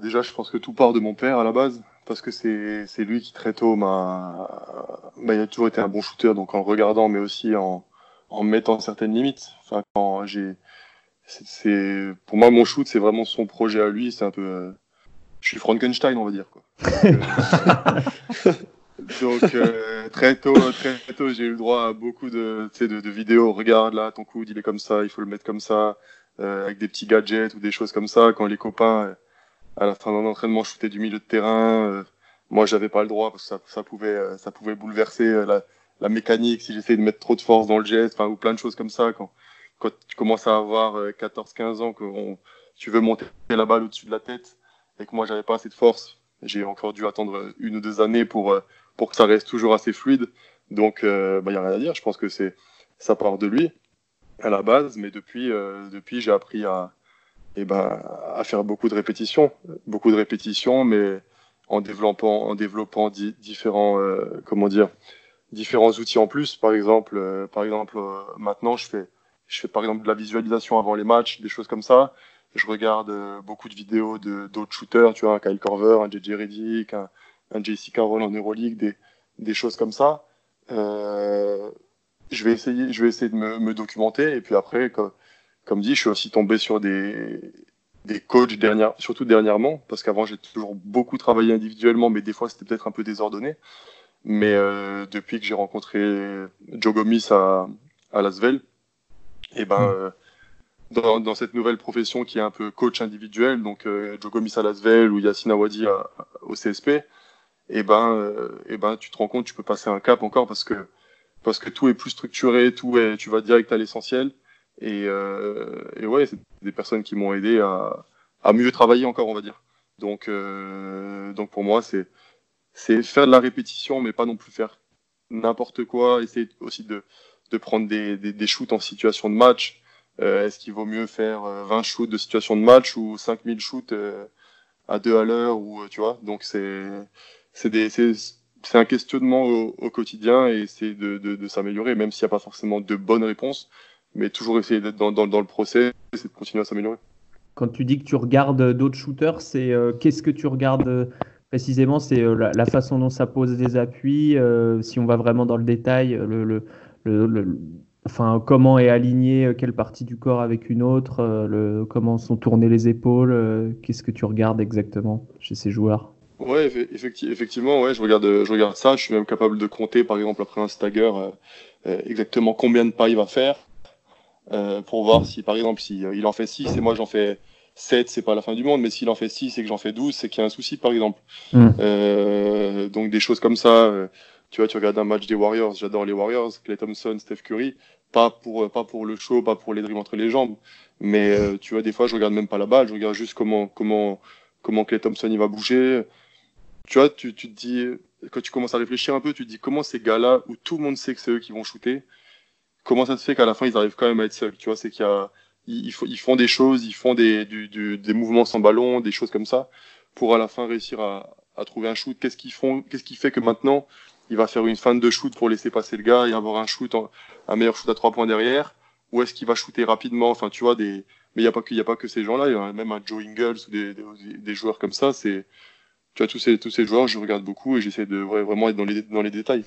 déjà, je pense que tout part de mon père à la base, parce que c'est c'est lui qui très tôt m'a, bah, il a toujours été un bon shooter, donc en le regardant, mais aussi en en mettant certaines limites. Enfin, quand j'ai, c'est pour moi mon shoot, c'est vraiment son projet à lui. C'est un peu, euh, je suis Frankenstein, on va dire quoi. Donc euh, très tôt, très tôt, j'ai eu le droit à beaucoup de, de, de vidéos. Regarde là, ton coude, il est comme ça, il faut le mettre comme ça, euh, avec des petits gadgets ou des choses comme ça. Quand les copains, à la fin d'un entraînement, shootaient du milieu de terrain, euh, moi j'avais pas le droit parce que ça, pouvait, euh, ça pouvait bouleverser euh, la, mécanique si j'essayais de mettre trop de force dans le geste, enfin ou plein de choses comme ça. Quand, tu commences à avoir 14-15 ans, que tu veux monter la balle au-dessus de la tête et que moi j'avais pas assez de force, j'ai encore dû attendre une ou deux années pour pour que ça reste toujours assez fluide. Donc, il euh, bah, y a rien à dire. Je pense que c'est ça part de lui à la base, mais depuis, depuis j'ai appris à, et eh ben, à faire beaucoup de répétitions, beaucoup de répétitions, mais en développant, en développant différents, euh, comment dire, différents outils en plus. Par exemple, euh, par exemple, euh, maintenant je fais, je fais par exemple de la visualisation avant les matchs, des choses comme ça. Je regarde beaucoup de vidéos de d'autres shooters, tu vois, un Kyle Korver, un JJ Redick, un, un JC Carroll en Euroleague, des, des choses comme ça. Euh, je vais essayer, je vais essayer de me, me documenter et puis après, comme, comme dit, je suis aussi tombé sur des, des coachs dernière, surtout dernièrement, parce qu'avant j'ai toujours beaucoup travaillé individuellement, mais des fois c'était peut-être un peu désordonné. Mais euh, depuis que j'ai rencontré Joe Gomis à, à Lasvel, et ben mmh. euh, dans, dans, cette nouvelle profession qui est un peu coach individuel, donc euh, Joe Gomis à Lasvel ou Yassine Awadi à, au CSP, et eh ben, euh, et eh ben, tu te rends compte, tu peux passer un cap encore parce que parce que tout est plus structuré, tout est, tu vas direct à l'essentiel. Et, euh, et ouais, c'est des personnes qui m'ont aidé à, mieux travailler encore, on va dire. Donc, euh, donc pour moi, c'est c'est faire de la répétition, mais pas non plus faire n'importe quoi. Essayer aussi de prendre des, shoots en situation de match. Euh, Est-ce qu'il vaut mieux faire 20 euh, shoots de situation de match ou 5000 shoots à deux à l'heure ou tu vois? Donc c'est c'est un questionnement au, quotidien et de, de s'améliorer, même s'il n'y a pas forcément de bonnes réponses, mais toujours essayer d'être dans, dans, dans, le procès et de continuer à s'améliorer. Quand tu dis que tu regardes d'autres shooters, c'est euh, qu'est-ce que tu regardes euh, précisément? C'est euh, la, la, façon dont ça pose des appuis, euh, si on va vraiment dans le détail, le, le, le, enfin, comment est aligné quelle partie du corps avec une autre, comment sont tournées les épaules, qu'est-ce que tu regardes exactement chez ces joueurs? Ouais, effectivement, ouais, je regarde, je regarde ça. Je suis même capable de compter, par exemple, après un stagger, exactement combien de pas il va faire, euh, pour voir si, par exemple, si euh, il en fait 6 et moi j'en fais 7, c'est pas la fin du monde, mais s'il en fait 6 et que j'en fais 12, c'est qu'il y a un souci, par exemple. Mm. Euh, donc des choses comme ça. tu vois, tu regardes un match des Warriors, j'adore les Warriors, Clay Thompson, Steph Curry, pas pour pas pour le show, pas pour les dribbles entre les jambes, mais tu vois, des fois je regarde même pas la balle, je regarde juste comment comment comment Clay Thompson il va bouger tu vois, tu, tu te dis, quand tu commences à réfléchir un peu, tu te dis comment ces gars-là, où tout le monde sait que c'est eux qui vont shooter, comment ça se fait qu'à la fin ils arrivent quand même à être seuls, tu vois, c'est qu'il y a, ils, font des choses, ils font des, du, du, des mouvements sans ballon, des choses comme ça, pour à la fin réussir à, à trouver un shoot. Qu'est-ce qu'ils font, qu'est-ce qui fait que maintenant il va faire une fin de shoot pour laisser passer le gars et avoir un shoot, en, un meilleur shoot à trois points derrière, ou est-ce qu'il va shooter rapidement, enfin tu vois des, mais il y a pas que, il a pas que ces gens-là, il y a même un Joe Ingles ou des, des, des joueurs comme ça, c'est tu vois, tous ces, tous ces joueurs, je regarde beaucoup et j'essaie de vraiment être dans les, dans les détails.